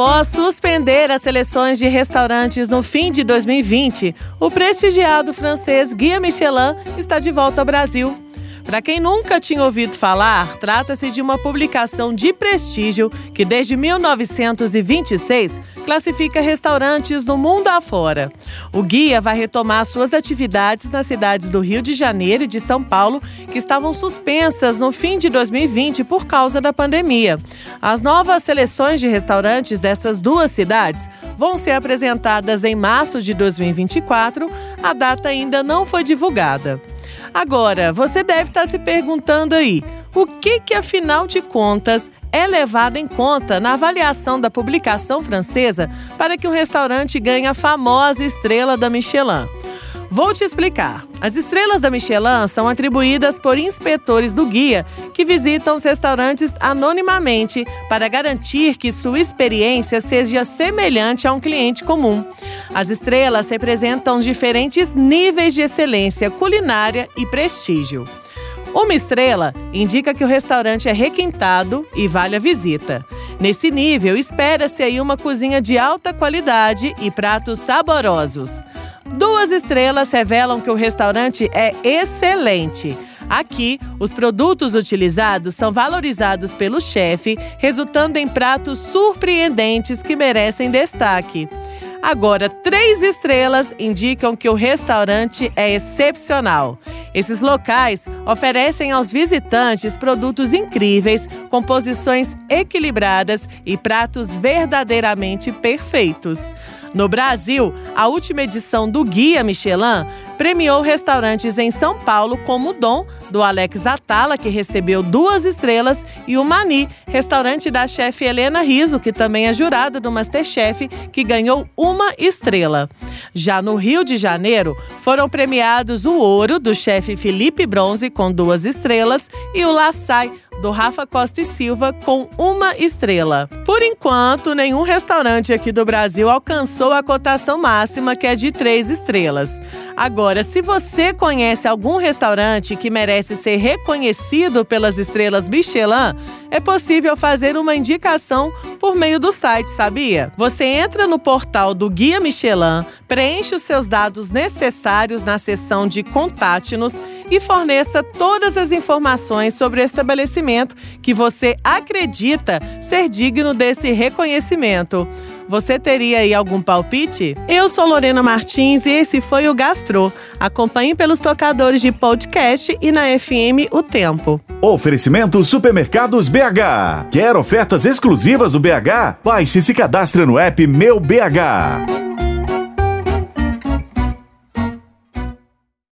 Após suspender as seleções de restaurantes no fim de 2020, o prestigiado francês Guia Michelin está de volta ao Brasil. Para quem nunca tinha ouvido falar, trata-se de uma publicação de prestígio que, desde 1926, classifica restaurantes no mundo afora. O guia vai retomar suas atividades nas cidades do Rio de Janeiro e de São Paulo, que estavam suspensas no fim de 2020 por causa da pandemia. As novas seleções de restaurantes dessas duas cidades vão ser apresentadas em março de 2024. A data ainda não foi divulgada. Agora, você deve estar se perguntando aí, o que que afinal de contas é levado em conta na avaliação da publicação francesa para que um restaurante ganhe a famosa estrela da Michelin? Vou te explicar. As estrelas da Michelin são atribuídas por inspetores do guia que visitam os restaurantes anonimamente para garantir que sua experiência seja semelhante a um cliente comum. As estrelas representam diferentes níveis de excelência culinária e prestígio. Uma estrela indica que o restaurante é requintado e vale a visita. Nesse nível, espera-se aí uma cozinha de alta qualidade e pratos saborosos. Duas estrelas revelam que o restaurante é excelente. Aqui, os produtos utilizados são valorizados pelo chefe, resultando em pratos surpreendentes que merecem destaque. Agora, três estrelas indicam que o restaurante é excepcional. Esses locais oferecem aos visitantes produtos incríveis, composições equilibradas e pratos verdadeiramente perfeitos. No Brasil, a última edição do Guia Michelin premiou restaurantes em São Paulo como o Dom, do Alex Atala, que recebeu duas estrelas, e o Mani, restaurante da chefe Helena Riso, que também é jurada do Masterchef, que ganhou uma estrela. Já no Rio de Janeiro, foram premiados o Ouro, do chefe Felipe Bronze, com duas estrelas, e o Laçai, do Rafa Costa e Silva com uma estrela. Por enquanto, nenhum restaurante aqui do Brasil alcançou a cotação máxima, que é de três estrelas. Agora, se você conhece algum restaurante que merece ser reconhecido pelas estrelas Michelin, é possível fazer uma indicação por meio do site, sabia? Você entra no portal do Guia Michelin, preenche os seus dados necessários na seção de Contate-nos e forneça todas as informações sobre o estabelecimento que você acredita ser digno desse reconhecimento. Você teria aí algum palpite? Eu sou Lorena Martins e esse foi o Gastro. Acompanhe pelos tocadores de podcast e na FM O Tempo. Oferecimento Supermercados BH. Quer ofertas exclusivas do BH? Baixe e se cadastre no app Meu BH.